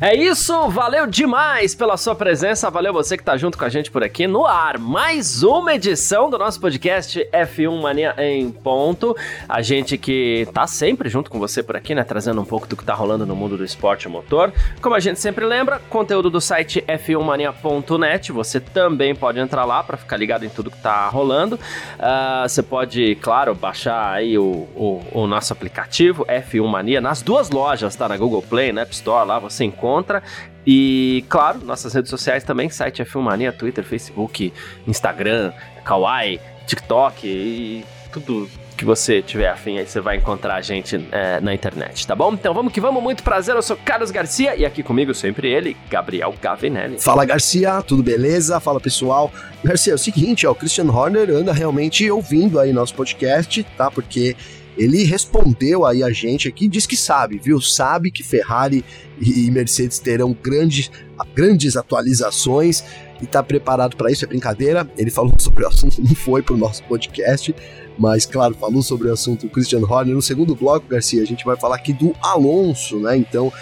É isso, valeu demais pela sua presença, valeu você que tá junto com a gente por aqui no ar. Mais uma edição do nosso podcast F1 Mania em ponto. A gente que tá sempre junto com você por aqui, né, trazendo um pouco do que tá rolando no mundo do esporte motor. Como a gente sempre lembra, conteúdo do site f1mania.net, você também pode entrar lá para ficar ligado em tudo que tá rolando. Uh, você pode, claro, baixar aí o, o, o nosso aplicativo F1 Mania nas duas lojas, tá? Na Google Play, na App Store, lá você encontra encontra. E, claro, nossas redes sociais também, site é Filmania, Twitter, Facebook, Instagram, Kawaii, TikTok e tudo que você tiver afim, aí você vai encontrar a gente é, na internet, tá bom? Então vamos que vamos, muito prazer, eu sou Carlos Garcia e aqui comigo sempre ele, Gabriel Gavinelli. Fala Garcia, tudo beleza? Fala pessoal. Garcia, é o seguinte, ó, o Christian Horner anda realmente ouvindo aí nosso podcast, tá? Porque ele respondeu aí a gente aqui, diz que sabe, viu? Sabe que Ferrari e Mercedes terão grandes, grandes atualizações e tá preparado para isso, é brincadeira. Ele falou sobre o assunto, não foi pro nosso podcast, mas claro, falou sobre o assunto o Christian Horner. No segundo bloco, Garcia, a gente vai falar aqui do Alonso, né? Então,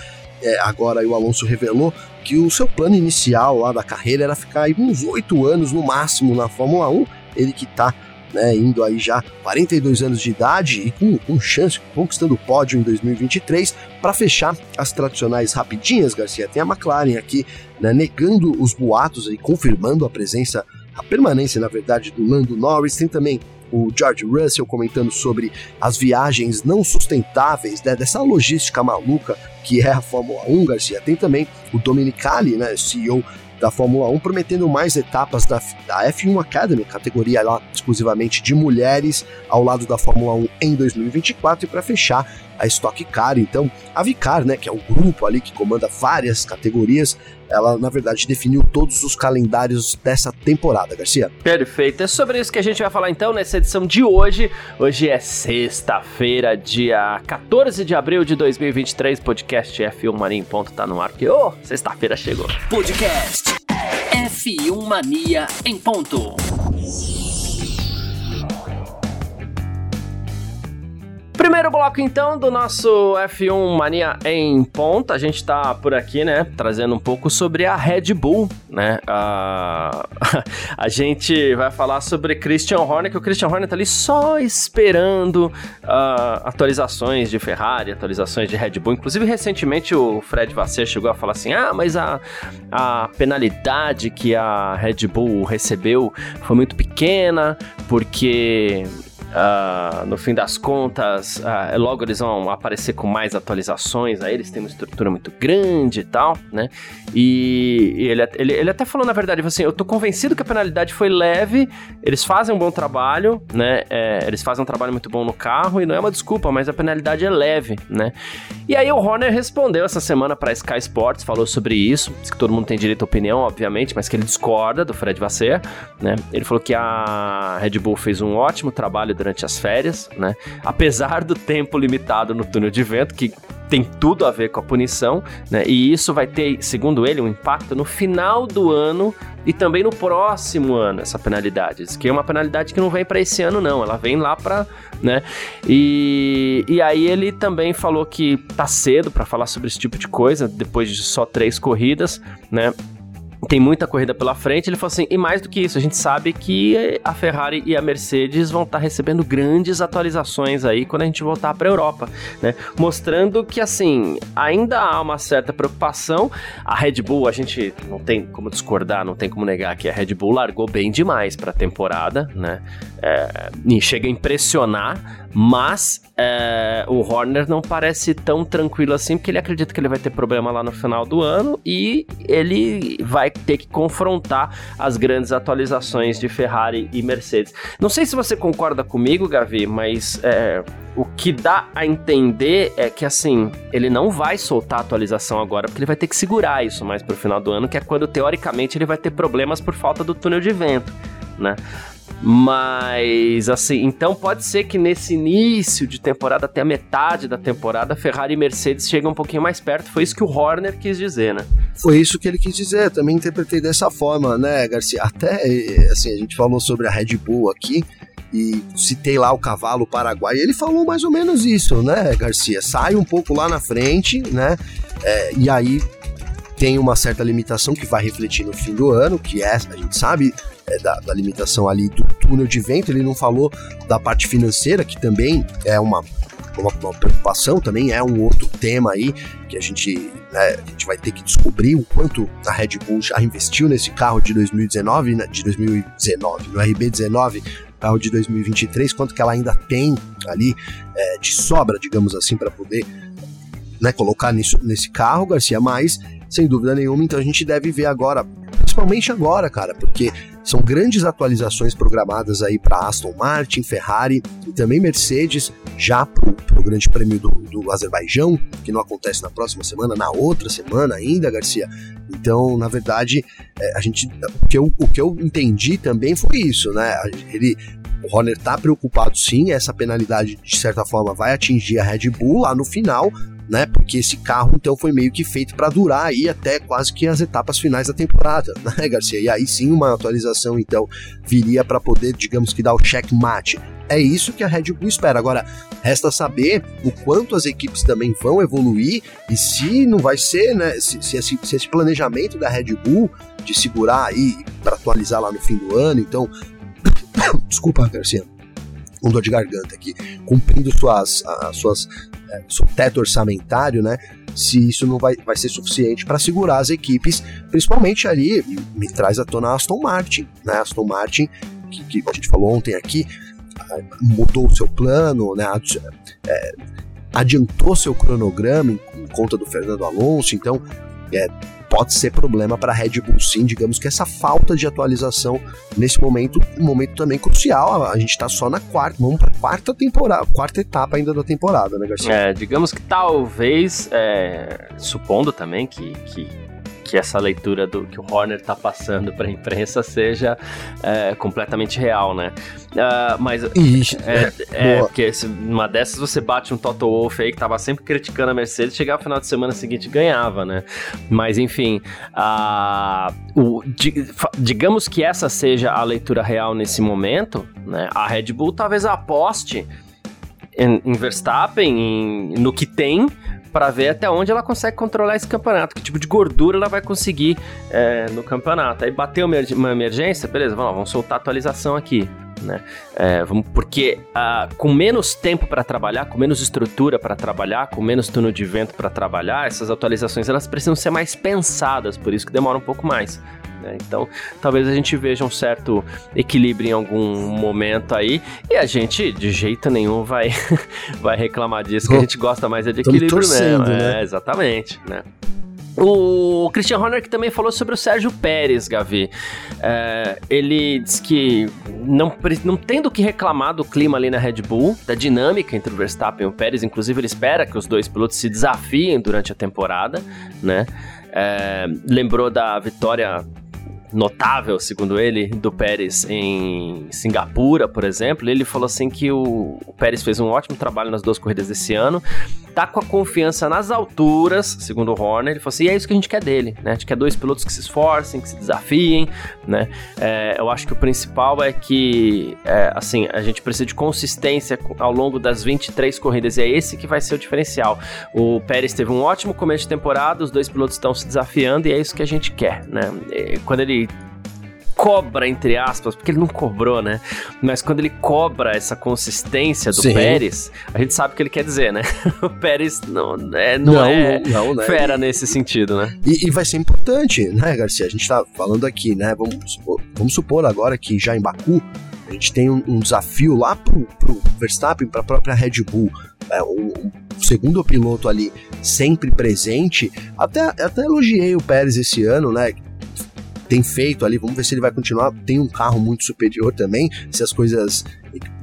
é, agora o Alonso revelou que o seu plano inicial lá da carreira era ficar aí uns oito anos no máximo na Fórmula 1. Ele que tá né, indo aí já 42 anos de idade e com, com chance, conquistando o pódio em 2023, para fechar as tradicionais rapidinhas, Garcia, tem a McLaren aqui né, negando os boatos e confirmando a presença, a permanência, na verdade, do Lando Norris, tem também o George Russell comentando sobre as viagens não sustentáveis, né, dessa logística maluca que é a Fórmula 1, Garcia. Tem também o Dominicali, né, CEO da Fórmula 1, prometendo mais etapas da, da F1 Academy, categoria lá exclusivamente de mulheres, ao lado da Fórmula 1 em 2024 e para fechar a Stock Car, então a Vicar, né, que é o grupo ali que comanda várias categorias, ela na verdade definiu todos os calendários dessa temporada, Garcia. Perfeito, é sobre isso que a gente vai falar então nessa edição de hoje. Hoje é sexta-feira, dia 14 de abril de 2023, podcast F1 Mania em ponto tá no ar, ô, oh, sexta-feira chegou. Podcast F1 Mania em ponto. Primeiro bloco, então, do nosso F1 Mania em ponta. A gente tá por aqui, né, trazendo um pouco sobre a Red Bull, né? Uh, a gente vai falar sobre Christian Horner, que o Christian Horner tá ali só esperando uh, atualizações de Ferrari, atualizações de Red Bull. Inclusive, recentemente o Fred Vasseur chegou a falar assim: ah, mas a, a penalidade que a Red Bull recebeu foi muito pequena, porque Uh, no fim das contas, uh, logo eles vão aparecer com mais atualizações, aí eles têm uma estrutura muito grande e tal, né? E, e ele, ele, ele, até falou, na verdade, assim, eu tô convencido que a penalidade foi leve, eles fazem um bom trabalho, né? É, eles fazem um trabalho muito bom no carro e não é uma desculpa, mas a penalidade é leve, né? E aí o Horner respondeu essa semana para Sky Sports, falou sobre isso, que todo mundo tem direito à opinião, obviamente, mas que ele discorda do Fred Vasser, né? Ele falou que a Red Bull fez um ótimo trabalho durante as férias, né? Apesar do tempo limitado no túnel de vento, que tem tudo a ver com a punição, né? E isso vai ter, segundo ele, um impacto no final do ano e também no próximo ano, essa penalidade. Diz que é uma penalidade que não vem para esse ano, não. Ela vem lá para, né? E, e aí ele também falou que tá cedo para falar sobre esse tipo de coisa, depois de só três corridas, né? Tem muita corrida pela frente. Ele falou assim: e mais do que isso, a gente sabe que a Ferrari e a Mercedes vão estar tá recebendo grandes atualizações aí quando a gente voltar para a Europa, né? Mostrando que assim ainda há uma certa preocupação. A Red Bull, a gente não tem como discordar, não tem como negar que a Red Bull largou bem demais para a temporada, né? É, e chega a impressionar mas é, o Horner não parece tão tranquilo assim, porque ele acredita que ele vai ter problema lá no final do ano e ele vai ter que confrontar as grandes atualizações de Ferrari e Mercedes. Não sei se você concorda comigo, Gavi, mas é, o que dá a entender é que assim, ele não vai soltar a atualização agora, porque ele vai ter que segurar isso mais pro final do ano, que é quando teoricamente ele vai ter problemas por falta do túnel de vento, né? Mas, assim, então pode ser que nesse início de temporada, até a metade da temporada, Ferrari e Mercedes chegam um pouquinho mais perto. Foi isso que o Horner quis dizer, né? Foi isso que ele quis dizer. Também interpretei dessa forma, né, Garcia? Até, assim, a gente falou sobre a Red Bull aqui e citei lá o cavalo paraguai. Ele falou mais ou menos isso, né, Garcia? Sai um pouco lá na frente, né? É, e aí tem uma certa limitação que vai refletir no fim do ano, que é, a gente sabe é, da, da, limitação ali do túnel de vento. Ele não falou da parte financeira, que também é uma, uma, uma preocupação, também é um outro tema aí que a gente, né, a gente vai ter que descobrir o quanto a Red Bull já investiu nesse carro de 2019, né, de 2019, no RB19 carro de 2023, quanto que ela ainda tem ali é, de sobra, digamos assim, para poder né, colocar nisso, nesse carro, Garcia, mas sem dúvida nenhuma, então a gente deve ver agora, principalmente agora, cara, porque são grandes atualizações programadas aí para Aston Martin, Ferrari e também Mercedes, já para o Grande Prêmio do, do Azerbaijão, que não acontece na próxima semana, na outra semana ainda, Garcia. Então, na verdade, é, a gente, o que, eu, o que eu entendi também foi isso, né? Ele, o Horner tá preocupado sim, essa penalidade de certa forma vai atingir a Red Bull lá no final, né? Porque esse carro então foi meio que feito para durar aí até quase que as etapas finais da temporada, né, Garcia? E aí sim uma atualização então viria para poder, digamos que dar o checkmate. É isso que a Red Bull espera. Agora, resta saber o quanto as equipes também vão evoluir e se não vai ser, né? Se, se, esse, se esse planejamento da Red Bull de segurar aí para atualizar lá no fim do ano, então. Desculpa, Garcia com dor de garganta aqui, cumprindo suas, as suas, é, seu teto orçamentário, né? Se isso não vai, vai ser suficiente para segurar as equipes, principalmente ali, me traz à tona a Aston Martin, né? Aston Martin, que, que a gente falou ontem aqui, mudou o seu plano, né? É, adiantou seu cronograma em, em, conta do Fernando Alonso, então é, pode ser problema para a Red Bull sim, digamos que essa falta de atualização nesse momento, um momento também crucial, a gente está só na quarta, vamos para quarta temporada, quarta etapa ainda da temporada, né, Garcia? É, digamos que talvez, é, supondo também que, que que essa leitura do que o Horner está passando para a imprensa seja é, completamente real, né? Uh, mas Ixi, é, é, é porque se, numa dessas você bate um Toto Wolff aí que tava sempre criticando a Mercedes, chegava no final de semana seguinte ganhava, né? Mas enfim, uh, o, digamos que essa seja a leitura real nesse momento, né? A Red Bull talvez aposte em, em Verstappen, em, no que tem, para ver até onde ela consegue controlar esse campeonato, que tipo de gordura ela vai conseguir é, no campeonato. Aí bateu uma emergência, beleza, vamos, lá, vamos soltar a atualização aqui. Né? É, vamos, porque uh, com menos tempo para trabalhar, com menos estrutura para trabalhar, com menos túnel de vento para trabalhar, essas atualizações elas precisam ser mais pensadas, por isso que demora um pouco mais. Né? Então, talvez a gente veja um certo equilíbrio em algum momento aí, e a gente de jeito nenhum vai, vai reclamar disso, que a gente gosta mais é de equilíbrio mesmo. Né? É, exatamente, né? O Christian Horner que também falou sobre o Sérgio Pérez, Gavi. É, ele diz que não, não tendo que reclamar do clima ali na Red Bull, da dinâmica entre o Verstappen e o Pérez, inclusive ele espera que os dois pilotos se desafiem durante a temporada, né? É, lembrou da vitória notável, segundo ele, do Pérez em Singapura, por exemplo. Ele falou assim que o, o Pérez fez um ótimo trabalho nas duas corridas desse ano, tá com a confiança nas alturas, segundo o Horner. Ele falou assim: e é isso que a gente quer dele, né? A gente quer dois pilotos que se esforcem, que se desafiem, né? É, eu acho que o principal é que, é, assim, a gente precisa de consistência ao longo das 23 corridas e é esse que vai ser o diferencial. O Pérez teve um ótimo começo de temporada, os dois pilotos estão se desafiando e é isso que a gente quer, né? E quando ele cobra, entre aspas, porque ele não cobrou, né? Mas quando ele cobra essa consistência do Sim. Pérez, a gente sabe o que ele quer dizer, né? o Pérez não é, não, não é não, né? fera nesse sentido, né? E, e, vai ser importante, né, Garcia? A gente tá falando aqui, né? Vamos supor, vamos supor agora que já em Baku a gente tem um, um desafio lá pro, pro Verstappen, para a própria Red Bull. É, o, o, segundo piloto ali sempre presente. Até, até elogiei o Pérez esse ano, né? Tem feito ali, vamos ver se ele vai continuar. Tem um carro muito superior também, se as coisas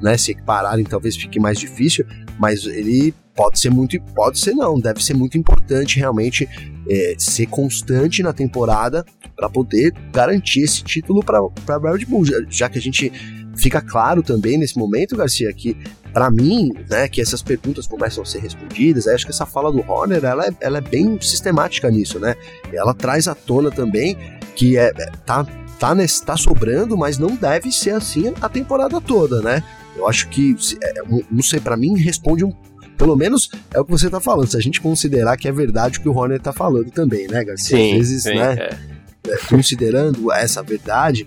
né, se equipararem, talvez fique mais difícil, mas ele pode ser muito, pode ser não, deve ser muito importante realmente é, ser constante na temporada para poder garantir esse título para Red Bull, já, já, que a gente fica claro também nesse momento, Garcia, que para mim, né, que essas perguntas começam a ser respondidas, acho que essa fala do Horner, ela é, ela é bem sistemática nisso, né? Ela traz à tona também que é, é tá, tá, nesse, tá sobrando, mas não deve ser assim a temporada toda, né? Eu acho que, é, não sei, para mim responde um pelo menos é o que você tá falando. Se a gente considerar que é verdade o que o Horner tá falando também, né, Garcia? Sim, Às vezes, sim, né? é. É, considerando essa verdade,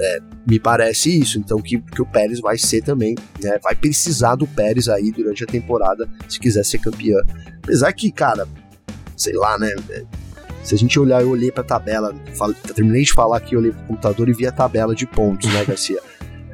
é, me parece isso. Então, que, que o Pérez vai ser também, né? Vai precisar do Pérez aí durante a temporada se quiser ser campeão. Apesar que, cara, sei lá, né? Se a gente olhar, eu olhei pra tabela, terminei de falar que eu olhei pro computador e vi a tabela de pontos, né, Garcia?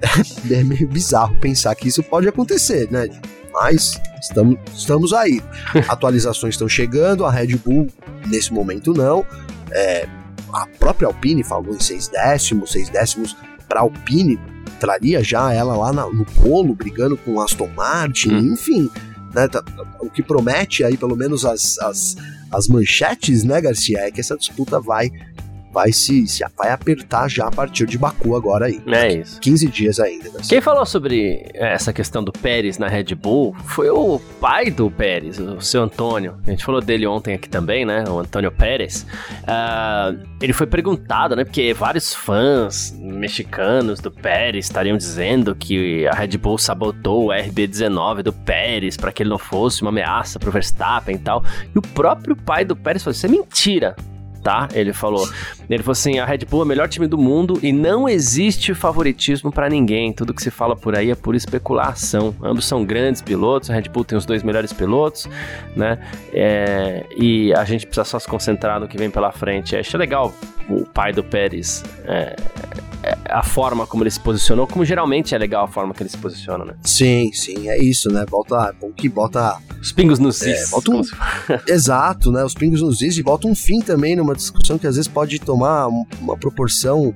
é meio bizarro pensar que isso pode acontecer, né? Mas estamos, estamos aí. Atualizações estão chegando, a Red Bull nesse momento não. É, a própria Alpine falou em seis décimos, seis décimos para Alpine traria já ela lá na, no polo, brigando com Aston Martin, hum. enfim. Né, tá, o que promete aí, pelo menos as, as, as manchetes, né, Garcia, é que essa disputa vai vai se, se vai apertar já a partir de Baku agora aí. É isso. 15 dias ainda. Né? Quem falou sobre essa questão do Pérez na Red Bull foi o pai do Pérez, o seu Antônio. A gente falou dele ontem aqui também, né? O Antônio Pérez. Uh, ele foi perguntado, né? Porque vários fãs mexicanos do Pérez estariam dizendo que a Red Bull sabotou o RB19 do Pérez para que ele não fosse uma ameaça pro Verstappen e tal. E o próprio pai do Pérez falou: Isso é mentira tá? Ele falou. Ele falou assim: a Red Bull é o melhor time do mundo e não existe favoritismo para ninguém. Tudo que se fala por aí é por especulação. Ambos são grandes pilotos, a Red Bull tem os dois melhores pilotos, né? É, e a gente precisa só se concentrar no que vem pela frente. Achei legal o pai do Pérez. É, é, a forma como ele se posicionou, como geralmente é legal a forma que ele se posiciona, né? Sim, sim, é isso, né? Volta, bom que bota os pingos nos is. É, bota um, exato, né? Os pingos nos is e bota um fim também numa discussão que às vezes pode tomar uma proporção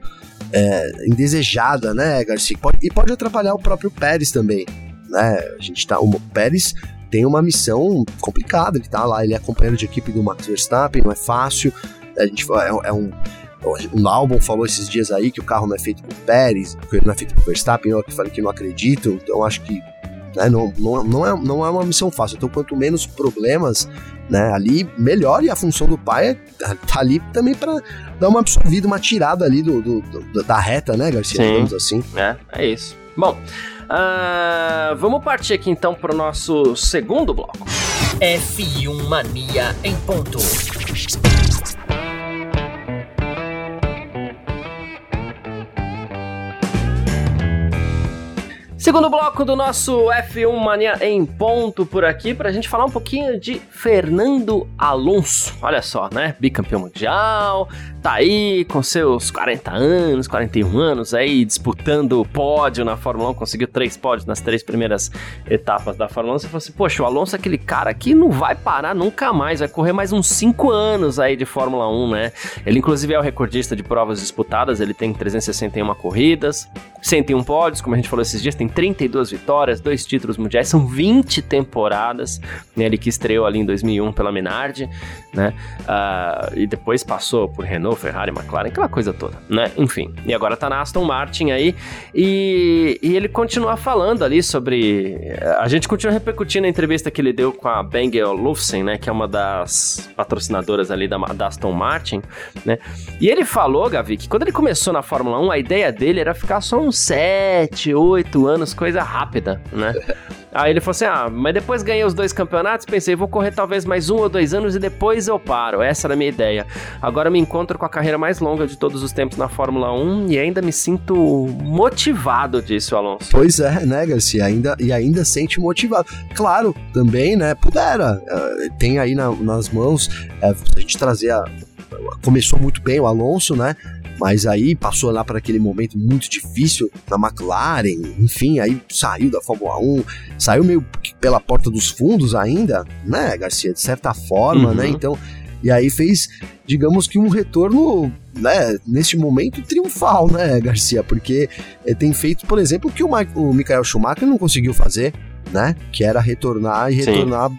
é, indesejada, né, Garcia? E pode atrapalhar o próprio Pérez também, né? A gente tá, o Pérez tem uma missão complicada, ele tá lá, ele é companheiro de equipe do Max Verstappen, não é fácil. A gente é, é um um álbum falou esses dias aí que o carro não é feito por Pérez, que não é feito por Verstappen, eu falei que não acredito, então acho que né, não, não, não, é, não é uma missão fácil. Então, quanto menos problemas né, ali, melhor. E a função do pai é tá ali também para dar uma absorvida, uma tirada ali do, do, do da reta, né, Garcia? Sim. Digamos assim. É, é isso. Bom, uh, vamos partir aqui então para o nosso segundo bloco. F1 Mania em ponto. Segundo bloco do nosso F1 Mania em ponto por aqui, para a gente falar um pouquinho de Fernando Alonso. Olha só, né? Bicampeão mundial, tá aí com seus 40 anos, 41 anos aí, disputando o pódio na Fórmula 1, conseguiu três pódios nas três primeiras etapas da Fórmula 1. Você falou assim, poxa, o Alonso é aquele cara que não vai parar nunca mais, vai correr mais uns 5 anos aí de Fórmula 1, né? Ele, inclusive, é o recordista de provas disputadas, ele tem 361 corridas, 101 pódios, como a gente falou esses dias, tem 32 vitórias, dois títulos mundiais, são 20 temporadas, né? Ele que estreou ali em 2001 pela Minardi, né? Uh, e depois passou por Renault, Ferrari, McLaren, aquela coisa toda, né? Enfim, e agora tá na Aston Martin aí, e, e ele continua falando ali sobre... A gente continua repercutindo a entrevista que ele deu com a Bengel Lufsen, né? Que é uma das patrocinadoras ali da, da Aston Martin, né? E ele falou, Gavi, que quando ele começou na Fórmula 1, a ideia dele era ficar só uns 7, 8 anos coisa rápida, né? Aí ele falou assim: ah, mas depois ganhei os dois campeonatos, pensei, vou correr talvez mais um ou dois anos e depois eu paro. Essa era a minha ideia. Agora me encontro com a carreira mais longa de todos os tempos na Fórmula 1 e ainda me sinto motivado disso, Alonso. Pois é, né, Garcia? Ainda, e ainda sente motivado. Claro, também, né, pudera. Uh, tem aí na, nas mãos uh, a gente trazer a. Começou muito bem o Alonso, né? Mas aí passou lá para aquele momento muito difícil na McLaren, enfim, aí saiu da Fórmula 1, saiu meio pela porta dos fundos ainda, né, Garcia, de certa forma, né? uhum. né? Então, e aí fez, digamos que um retorno, né, neste momento triunfal, né, Garcia, porque é, tem feito, por exemplo, o que o, Ma o Michael Schumacher não conseguiu fazer, né, que era retornar e retornar Sim.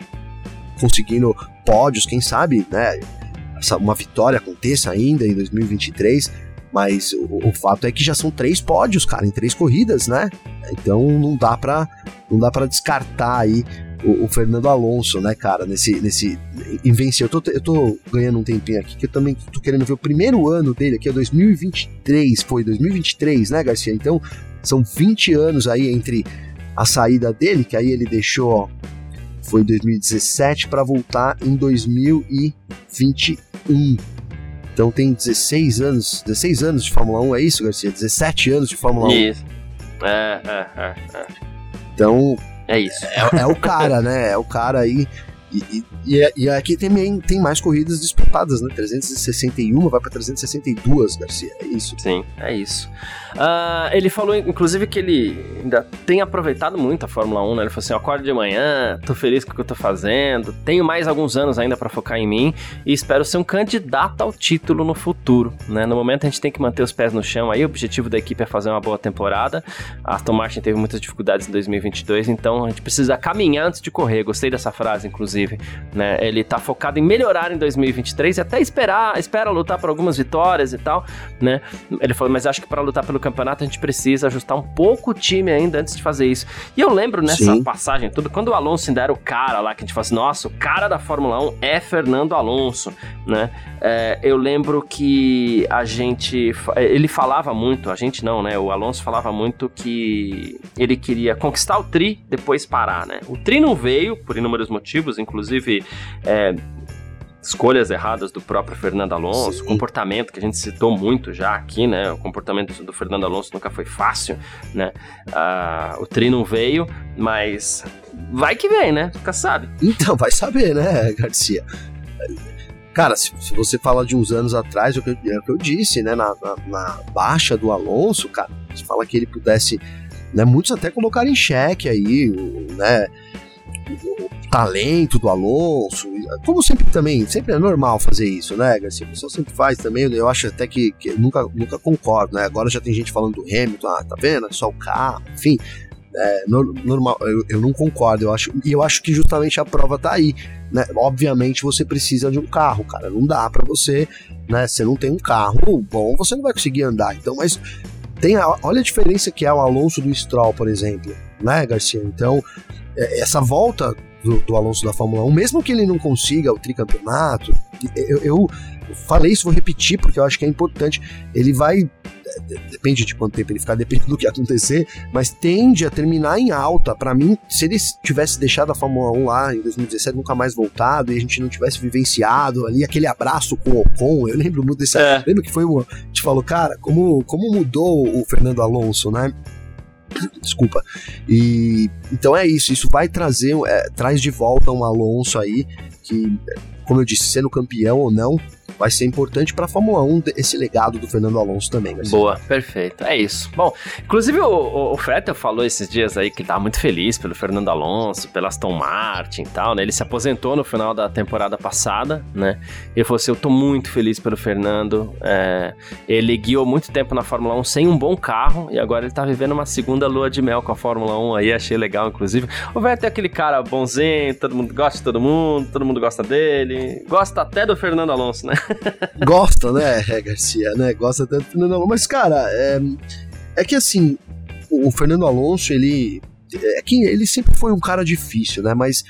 conseguindo pódios, quem sabe, né, uma vitória aconteça ainda em 2023 Mas o, o, fato é que já são três pódios, cara, em três corridas, né? Então não dá pra, não dá pra descartar aí o, o, Fernando Alonso, né, cara, nesse, nesse em. Eu tô, eu tô ganhando um tempinho aqui, que eu também tô querendo ver o primeiro ano dele, que é 2023, foi 2023, né, Garcia? Então, são 20 anos aí entre a saída dele, que aí ele deixou, ó, foi 2017 para voltar em 2021. Então tem 16 anos, 16 anos de Fórmula 1, é isso, Garcia? 17 anos de Fórmula 1. Isso. É, é, é, é. Então, é isso. É, é o cara, né? É o cara aí. E, e, e, aqui também tem mais corridas disputadas, né? 361 vai para 362, Garcia. É isso. Sim, é isso. Uh, ele falou, inclusive, que ele ainda tem aproveitado muito a Fórmula 1, né? Ele falou assim: acordo de manhã, tô feliz com o que eu tô fazendo, tenho mais alguns anos ainda para focar em mim e espero ser um candidato ao título no futuro, né? No momento a gente tem que manter os pés no chão aí, o objetivo da equipe é fazer uma boa temporada. A Aston Martin teve muitas dificuldades em 2022, então a gente precisa caminhar antes de correr. Gostei dessa frase, inclusive, né? Ele tá focado em melhorar em 2023 e até esperar, espera lutar por algumas vitórias e tal, né? Ele falou, mas acho que para lutar pelo campeonato, a gente precisa ajustar um pouco o time ainda antes de fazer isso. E eu lembro nessa Sim. passagem tudo, quando o Alonso ainda era o cara lá, que a gente fala assim, nossa, o cara da Fórmula 1 é Fernando Alonso, né? É, eu lembro que a gente, ele falava muito, a gente não, né? O Alonso falava muito que ele queria conquistar o tri, depois parar, né? O tri não veio, por inúmeros motivos, inclusive é, escolhas erradas do próprio Fernando Alonso, Sim. comportamento que a gente citou muito já aqui, né? O comportamento do Fernando Alonso nunca foi fácil, né? Uh, o tri não veio, mas vai que vem, né? Nunca sabe. Então, vai saber, né, Garcia? Cara, se, se você fala de uns anos atrás, é o que eu, é o que eu disse, né? Na, na, na, baixa do Alonso, cara, você fala que ele pudesse. Né, muitos até colocaram em xeque aí, né? Talento do Alonso, como sempre também, sempre é normal fazer isso, né, Garcia? A pessoa sempre faz também, eu acho até que, que nunca, nunca concordo, né? Agora já tem gente falando do Hamilton, ah, tá vendo? Só o carro, enfim. É, normal, eu, eu não concordo, eu acho, e eu acho que justamente a prova tá aí, né? Obviamente você precisa de um carro, cara, não dá para você, né? Você não tem um carro bom, você não vai conseguir andar, então, mas tem a, olha a diferença que é o Alonso do Stroll, por exemplo, né, Garcia? Então, essa volta do, do, Alonso da Fórmula 1, mesmo que ele não consiga o tricampeonato, eu, eu falei isso, vou repetir, porque eu acho que é importante. Ele vai. Depende de quanto tempo ele ficar, depende do que acontecer, mas tende a terminar em alta. Para mim, se ele tivesse deixado a Fórmula 1 lá em 2017, nunca mais voltado, e a gente não tivesse vivenciado ali aquele abraço com o Ocon, eu lembro muito desse. É. Lembro que foi uma. A gente falou, cara, como, como mudou o Fernando Alonso, né? Desculpa. E então é isso. Isso vai trazer, é, traz de volta um Alonso aí que, como eu disse, sendo campeão ou não, vai ser importante para a Fórmula 1 esse legado do Fernando Alonso também. Boa, perfeito. É isso. Bom, inclusive o, o, o Fettel falou esses dias aí que tá muito feliz pelo Fernando Alonso, pela Aston Martin e tal, né? Ele se aposentou no final da temporada passada, né? Ele falou assim: Eu tô muito feliz pelo Fernando. É, ele guiou muito tempo na Fórmula 1 sem um bom carro e agora ele tá vivendo uma segunda lua de mel com a Fórmula 1 aí, achei legal, inclusive. O Vettel é aquele cara bonzinho, todo mundo gosta de todo mundo, todo mundo gosta dele, gosta até do Fernando Alonso, né? Gosta, né, é, Garcia, né? Gosta tanto Alonso. Mas, cara, é, é que assim, o Fernando Alonso, ele. É que ele sempre foi um cara difícil, né? Mas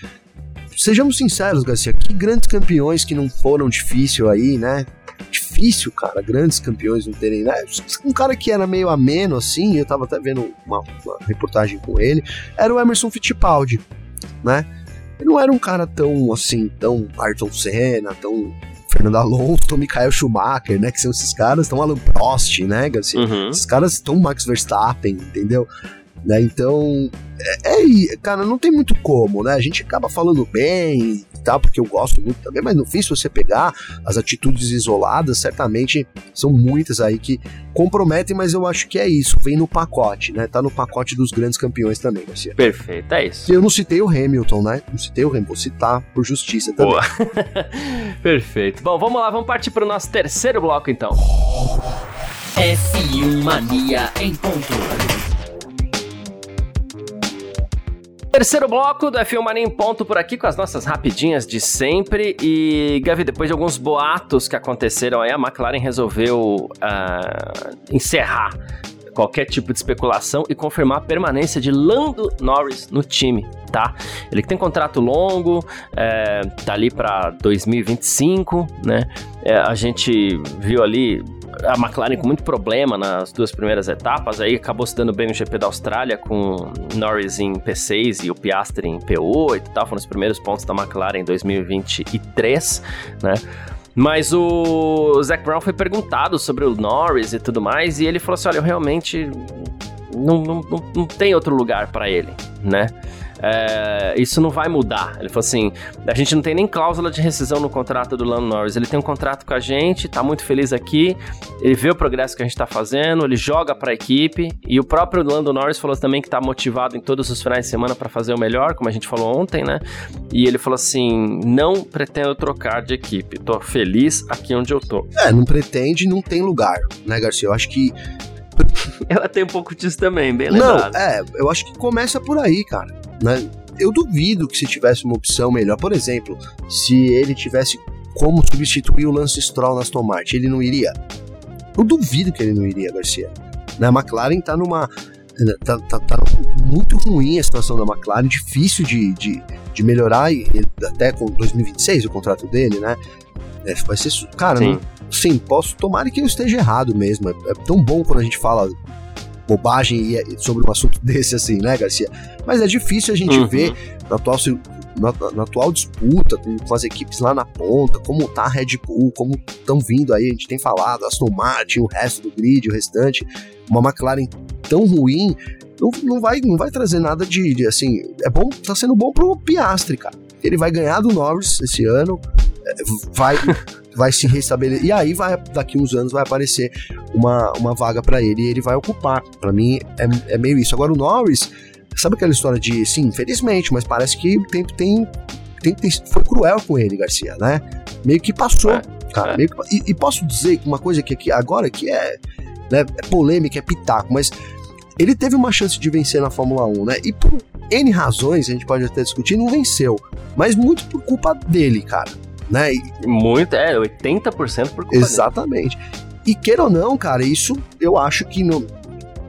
sejamos sinceros, Garcia, que grandes campeões que não foram difícil aí, né? Difícil, cara, grandes campeões não terem, né? Um cara que era meio ameno, assim, eu tava até vendo uma, uma reportagem com ele, era o Emerson Fittipaldi, né? Ele não era um cara tão, assim, tão Ayrton Senna, tão Fernando Alonso, Michael Schumacher, né? Que são esses caras, estão Alan Prost, né, Garcia? Uhum. Esses caras estão Max Verstappen, entendeu? Né, então, é, é, cara, não tem muito como, né? A gente acaba falando bem, tal, porque eu gosto muito também, mas no fim, se você pegar as atitudes isoladas, certamente são muitas aí que comprometem, mas eu acho que é isso, vem no pacote, né? Tá no pacote dos grandes campeões também, Garcia. Perfeito, é isso. Eu não citei o Hamilton, né? Não citei o Hamilton, vou citar por justiça também. Boa. Perfeito. Bom, vamos lá, vamos partir para o nosso terceiro bloco então. F1 Mania em ponto. Terceiro bloco do F1 Mania em ponto por aqui com as nossas rapidinhas de sempre. E, Gavi, depois de alguns boatos que aconteceram aí, a McLaren resolveu uh, encerrar qualquer tipo de especulação e confirmar a permanência de Lando Norris no time, tá? Ele tem contrato longo, é, tá ali para 2025, né? É, a gente viu ali a McLaren com muito problema nas duas primeiras etapas, aí acabou se dando bem no GP da Austrália com Norris em P6 e o Piastri em P8 e tal, foram os primeiros pontos da McLaren em 2023, né? Mas o Zac Brown foi perguntado sobre o Norris e tudo mais, e ele falou assim: olha, eu realmente não, não, não, não tem outro lugar para ele, né? É, isso não vai mudar. Ele falou assim: a gente não tem nem cláusula de rescisão no contrato do Lando Norris. Ele tem um contrato com a gente, tá muito feliz aqui, ele vê o progresso que a gente tá fazendo, ele joga pra equipe. E o próprio Lando Norris falou também que tá motivado em todos os finais de semana para fazer o melhor, como a gente falou ontem, né? E ele falou assim: não pretendo trocar de equipe, tô feliz aqui onde eu tô. É, não pretende, não tem lugar, né, Garcia? Eu acho que ela tem um pouco disso também, bem lembrado. Não, é, eu acho que começa por aí, cara. Né? Eu duvido que se tivesse uma opção melhor, por exemplo, se ele tivesse como substituir o Lance Stroll na Aston Martin, ele não iria? Eu duvido que ele não iria, Garcia. Né? A McLaren tá numa. Tá, tá, tá, muito ruim a situação da McLaren, difícil de, de, de melhorar, e até com 2026 o contrato dele, né? É, vai ser. Cara, sim. Não, sim, posso. Tomara que eu esteja errado mesmo. É, é tão bom quando a gente fala bobagem sobre um assunto desse, assim, né, Garcia? Mas é difícil a gente uhum. ver na atual, na, na, atual disputa com, com, as equipes lá na ponta, como tá a Red Bull, como estão vindo aí, a gente tem falado, Aston Martin, o resto do grid, o restante, uma McLaren tão ruim, não, não, vai, não vai trazer nada de, de, assim, é bom, tá sendo bom pro Piastre, cara. Ele vai ganhar do Norris esse ano, é, vai vai se restabelecer. E aí vai daqui uns anos vai aparecer uma, uma vaga para ele e ele vai ocupar. Para mim é, é meio isso. Agora o Norris, sabe aquela história de sim, infelizmente, mas parece que o tempo tem, tem, tem foi cruel com ele, Garcia, né? Meio que passou, é, cara. É. Que, e, e, posso dizer uma coisa que aqui agora que é, né, é polêmica, é pitaco, mas ele teve uma chance de vencer na Fórmula 1, né? E por N razões, a gente pode até discutir, não venceu. Mas muito por culpa dele, cara né? E, Muito, é, 80% por culpa Exatamente. Dele. E queira ou não, cara, isso eu acho que não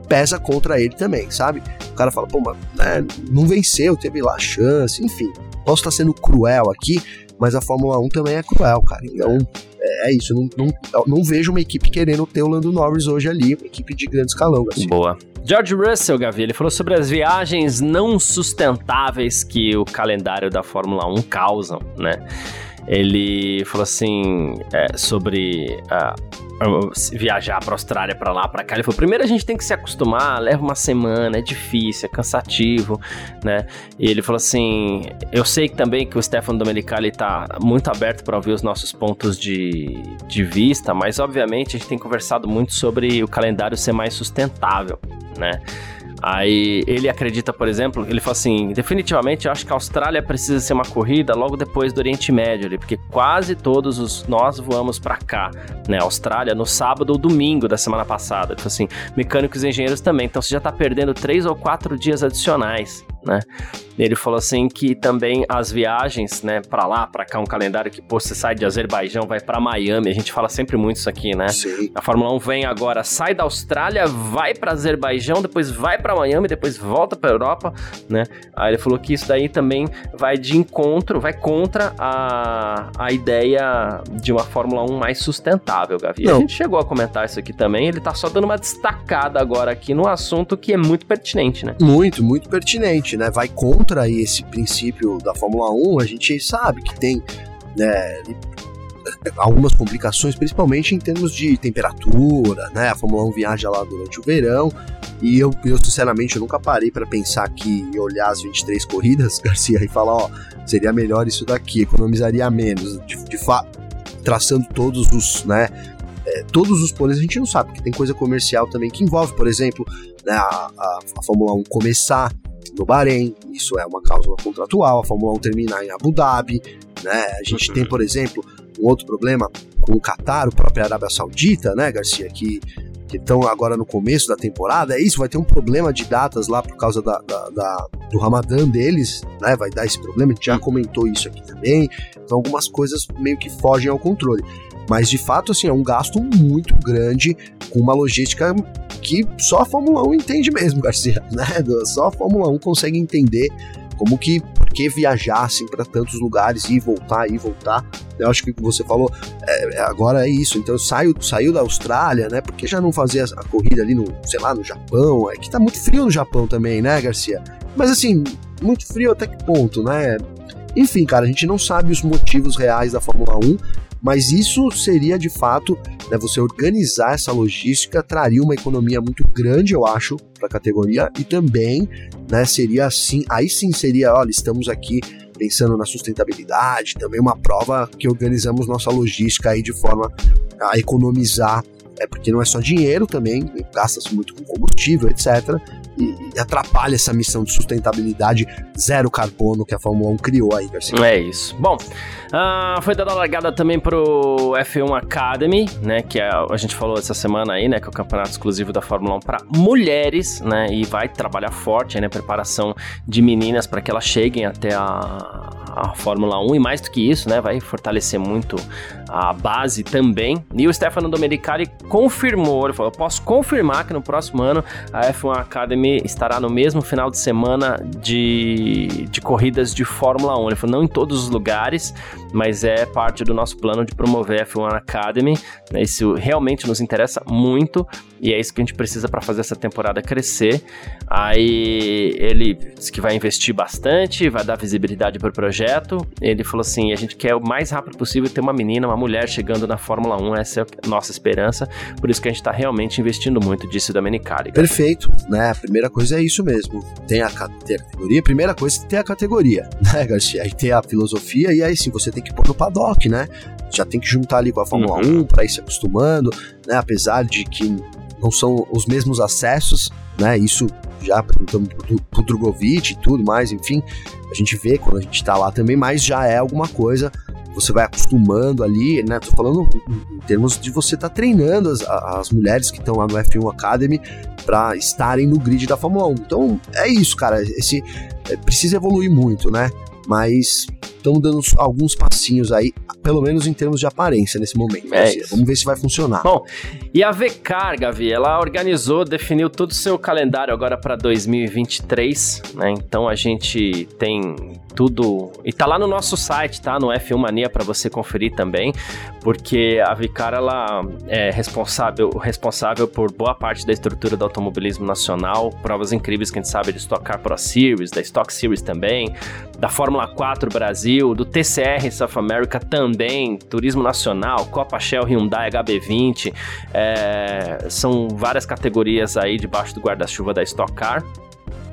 pesa contra ele também, sabe? O cara fala, pô, mas né, não venceu, teve lá chance, enfim. Posso estar sendo cruel aqui, mas a Fórmula 1 também é cruel, cara. Então, é, é isso. Não, não, não, vejo uma equipe querendo ter o Lando Norris hoje ali, uma equipe de grande escalão. Boa. George Russell, Gavi, ele falou sobre as viagens não sustentáveis que o calendário da Fórmula 1 causam, né? Ele falou assim é, sobre uh, viajar para Austrália, para lá, para cá. Ele falou: primeiro a gente tem que se acostumar, leva uma semana, é difícil, é cansativo, né? E ele falou assim: eu sei também que o Stefano Domenicali está muito aberto para ouvir os nossos pontos de, de vista, mas obviamente a gente tem conversado muito sobre o calendário ser mais sustentável, né? Aí ele acredita, por exemplo, ele fala assim: definitivamente eu acho que a Austrália precisa ser uma corrida logo depois do Oriente Médio, ali, porque quase todos os nós voamos para cá, né? Austrália no sábado ou domingo da semana passada. Ele assim: mecânicos e engenheiros também. Então você já tá perdendo três ou quatro dias adicionais, né? Ele falou assim que também as viagens, né, para lá, para cá, um calendário que pô, você sai de Azerbaijão, vai para Miami. A gente fala sempre muito isso aqui, né? Sim. A Fórmula 1 vem agora, sai da Austrália, vai para Azerbaijão, depois vai para Miami, depois volta para Europa, né? Aí ele falou que isso daí também vai de encontro, vai contra a, a ideia de uma Fórmula 1 mais sustentável, Gavi. Não. A gente chegou a comentar isso aqui também, ele tá só dando uma destacada agora aqui no assunto que é muito pertinente, né? Muito, muito pertinente, né? Vai contra esse princípio da Fórmula 1, a gente sabe que tem né, algumas complicações, principalmente em termos de temperatura, né? A Fórmula 1 viaja lá durante o verão e eu, eu sinceramente eu nunca parei para pensar que olhar as 23 corridas, Garcia, e falar, ó, seria melhor isso daqui, economizaria menos, de, de fato, traçando todos os, né, é, todos os planos a gente não sabe, porque tem coisa comercial também que envolve, por exemplo, né, a, a, a Fórmula 1 começar no Bahrein, isso é uma cláusula contratual, a Fórmula 1 terminar em Abu Dhabi, né? A gente tem, por exemplo, um outro problema com o Qatar, o próprio Arábia Saudita, né, Garcia, que que estão agora no começo da temporada, é isso, vai ter um problema de datas lá por causa da, da, da, do Ramadã deles, né? Vai dar esse problema, a gente já comentou isso aqui também. Então algumas coisas meio que fogem ao controle. Mas de fato, assim, é um gasto muito grande com uma logística que só a Fórmula 1 entende mesmo, Garcia, né? Só a Fórmula 1 consegue entender como que, por que viajar assim para tantos lugares e voltar e voltar. Eu acho que você falou, é, é, agora é isso. Então saiu, saiu da Austrália, né? Porque já não fazia a corrida ali no, sei lá, no Japão. É que tá muito frio no Japão também, né, Garcia? Mas assim, muito frio até que ponto, né? Enfim, cara, a gente não sabe os motivos reais da Fórmula 1, mas isso seria de fato, né, você organizar essa logística traria uma economia muito grande, eu acho, para a categoria e também, né, seria assim, aí sim seria, olha, estamos aqui pensando na sustentabilidade, também uma prova que organizamos nossa logística aí de forma a economizar é porque não é só dinheiro também, gasta-se muito com combustível, etc. E, atrapalha essa missão de sustentabilidade zero carbono que a Fórmula 1 criou aí, Garcia. É isso. Bom, uh, foi dada a largada também pro F1 Academy, né? Que é, a gente falou essa semana aí, né? Que é o campeonato exclusivo da Fórmula 1 para mulheres, né? E vai trabalhar forte aí na preparação de meninas para que elas cheguem até a, a Fórmula 1 e mais do que isso, né, vai fortalecer muito a base também. E o Stefano Domenicali confirmou, ele falou, posso confirmar que no próximo ano a F1 Academy estará no mesmo final de semana de, de corridas de Fórmula 1. Ele falou, não em todos os lugares, mas é parte do nosso plano de promover a F1 Academy. Né, isso realmente nos interessa muito e é isso que a gente precisa para fazer essa temporada crescer. Aí ele disse que vai investir bastante, vai dar visibilidade para o projeto. Ele falou assim: a gente quer o mais rápido possível ter uma menina, uma mulher chegando na Fórmula 1, essa é a nossa esperança. Por isso que a gente está realmente investindo muito, disse o Domenicali. Perfeito, né? A primeira coisa é isso mesmo. Tem a, tem a categoria, a primeira coisa é ter a categoria, né, Garcia? Aí tem a filosofia e aí sim você tem que pôr no paddock, né? Já tem que juntar ali com a Fórmula uhum. 1 para ir se acostumando, né? Apesar de que não são os mesmos acessos, né? Isso já perguntando pro, pro Drogovic e tudo mais, enfim, a gente vê quando a gente tá lá também, mas já é alguma coisa, você vai acostumando ali, né? Tô falando em termos de você tá treinando as, as mulheres que estão lá no F1 Academy para estarem no grid da Fórmula 1. Então é isso, cara. Esse é, precisa evoluir muito, né? Mas estão dando alguns passinhos aí, pelo menos em termos de aparência nesse momento. É Vamos ver se vai funcionar. Bom, e a VCAR, Gavi, ela organizou, definiu todo o seu calendário agora para 2023, né? Então a gente tem tudo. E tá lá no nosso site, tá? No F1 Mania para você conferir também, porque a Vicar ela é responsável, responsável por boa parte da estrutura do automobilismo nacional, provas incríveis que a gente sabe de Stock Car Pro Series, da Stock Series também, da Fórmula 4 Brasil, do TCR South America também, Turismo Nacional, Copa Shell Hyundai HB20, é, são várias categorias aí debaixo do guarda-chuva da Stock Car.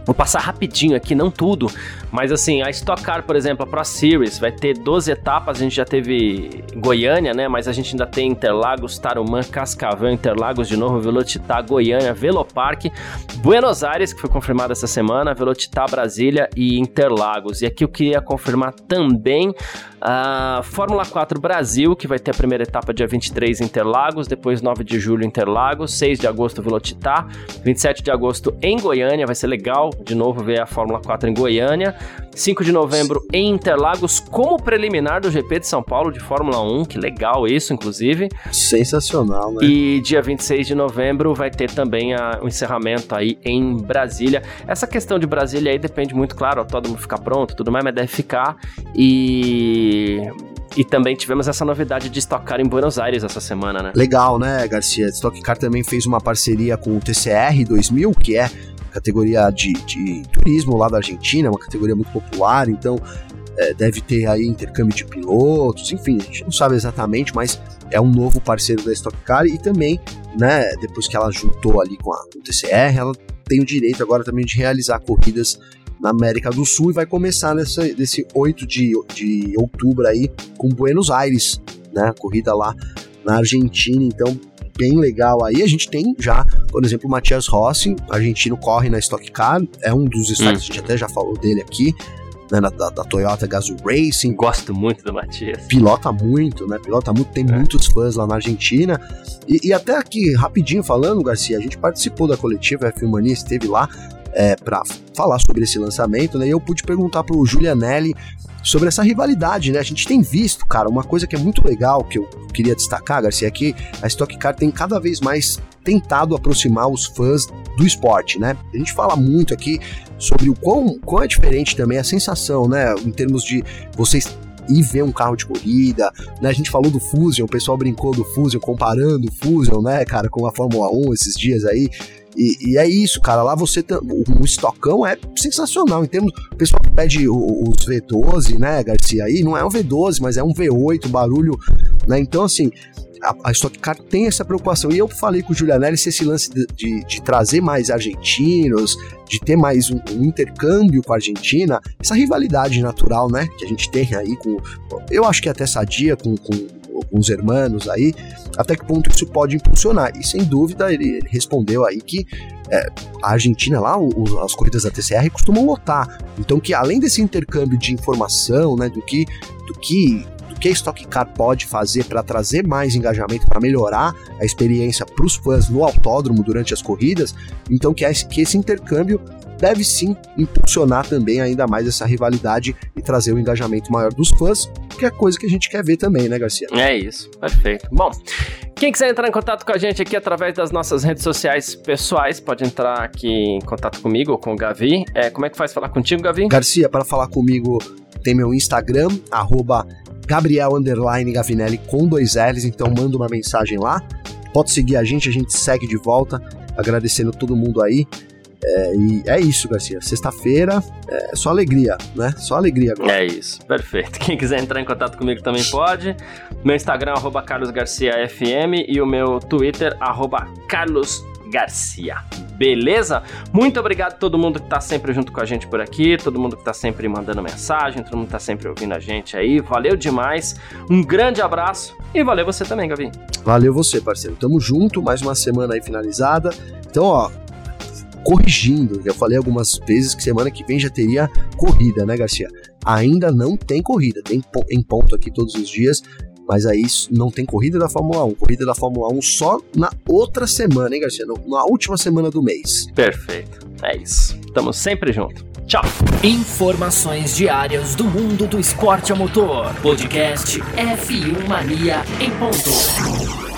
Vou passar rapidinho aqui, não tudo, mas assim, a Stock Car, por exemplo, a Pro Series vai ter 12 etapas, a gente já teve Goiânia, né, mas a gente ainda tem Interlagos, Tarumã, Cascavel, Interlagos de novo, Velotitá, Goiânia, Velopark, Buenos Aires, que foi confirmado essa semana, Velotitá, Brasília e Interlagos. E aqui eu queria confirmar também a Fórmula 4 Brasil, que vai ter a primeira etapa dia 23 em Interlagos, depois 9 de julho Interlagos, 6 de agosto Velotitá, 27 de agosto em Goiânia, vai ser legal de novo ver a Fórmula 4 em Goiânia. 5 de novembro em Interlagos, como preliminar do GP de São Paulo de Fórmula 1, que legal isso, inclusive. Sensacional, né? E dia 26 de novembro vai ter também a, o encerramento aí em Brasília. Essa questão de Brasília aí depende muito, claro, todo mundo ficar pronto tudo mais, mas deve ficar. E e também tivemos essa novidade de Stock Car em Buenos Aires essa semana, né? Legal, né, Garcia? Stock Car também fez uma parceria com o TCR 2000, que é categoria de, de turismo lá da Argentina, uma categoria muito popular, então é, deve ter aí intercâmbio de pilotos, enfim, a gente não sabe exatamente, mas é um novo parceiro da Stock Car e também, né, depois que ela juntou ali com a com o TCR, ela tem o direito agora também de realizar corridas na América do Sul e vai começar nessa, nesse 8 de, de outubro aí com Buenos Aires, né, corrida lá na Argentina, então bem legal aí. A gente tem já, por exemplo, o Matias Rossi, argentino, corre na Stock Car, é um dos destaques, hum. a gente até já falou dele aqui. né, da, da, Toyota Gazoo Racing. Gosto muito do Matias. Pilota muito, né? Pilota muito, tem é. muitos fãs lá na Argentina. E, e, até aqui, rapidinho falando, Garcia, a gente participou da coletiva, a F1 Mania esteve lá é, para falar sobre esse lançamento, né? E eu pude perguntar pro Julianelli sobre essa rivalidade, né? A gente tem visto, cara, uma coisa que é muito legal que eu queria destacar, Garcia, é que a Stock Car tem cada vez mais tentado aproximar os fãs do esporte, né? A gente fala muito aqui sobre o quão, quão é diferente também a sensação, né? Em termos de vocês ir ver um carro de corrida, né? A gente falou do Fusion, o pessoal brincou do Fusion, comparando o Fusion, né, cara, com a Fórmula 1 esses dias aí. E, e, é isso, cara. Lá você tem. O, estocão é sensacional. Em termos. O pessoal pede os V12, né, Garcia? Aí não é um V12, mas é um V8, barulho. Né? Então, assim, a, a Stock Car tem essa preocupação. E eu falei com o Julianelli se esse lance de, de, de, trazer mais argentinos, de ter mais um, um, intercâmbio com a Argentina, essa rivalidade natural, né, que a gente tem aí com. Eu acho que é até sadia com, com alguns hermanos aí, até que ponto isso pode impulsionar. E sem dúvida ele, ele respondeu aí que é, a Argentina lá, o, as corridas da TCR costumam lotar. Então que além desse intercâmbio de informação, né, do que do que do que a Stock Car pode fazer para trazer mais engajamento, para melhorar a experiência para os fãs no autódromo durante as corridas, então que, que esse intercâmbio deve sim impulsionar também ainda mais essa rivalidade e trazer o um engajamento maior dos fãs, que é coisa que a gente quer ver também, né, Garcia? É isso, perfeito. Bom, quem quiser entrar em contato com a gente aqui através das nossas redes sociais pessoais, pode entrar aqui em contato comigo ou com o Gavi. É, como é que faz falar contigo, Gavi? Garcia, para falar comigo tem meu Instagram, arroba Gabriel Gavinelli com dois L's, então manda uma mensagem lá. Pode seguir a gente, a gente segue de volta. Agradecendo todo mundo aí. É, e é isso, Garcia. Sexta-feira é só alegria, né? Só alegria agora. É isso, perfeito. Quem quiser entrar em contato comigo também pode. Meu Instagram, arroba carlosgarciafm e o meu Twitter, arroba carlosgarcia. Beleza? Muito obrigado a todo mundo que tá sempre junto com a gente por aqui, todo mundo que tá sempre mandando mensagem, todo mundo que tá sempre ouvindo a gente aí. Valeu demais. Um grande abraço e valeu você também, Gavi. Valeu você, parceiro. Tamo junto, mais uma semana aí finalizada. Então, ó, corrigindo. Já falei algumas vezes que semana que vem já teria corrida, né, Garcia? Ainda não tem corrida, tem em ponto aqui todos os dias, mas aí não tem corrida da Fórmula 1. Corrida da Fórmula 1 só na outra semana, hein, Garcia? Na última semana do mês. Perfeito. É isso. Estamos sempre juntos. Tchau. Informações diárias do mundo do esporte a motor. Podcast F1 Mania em ponto.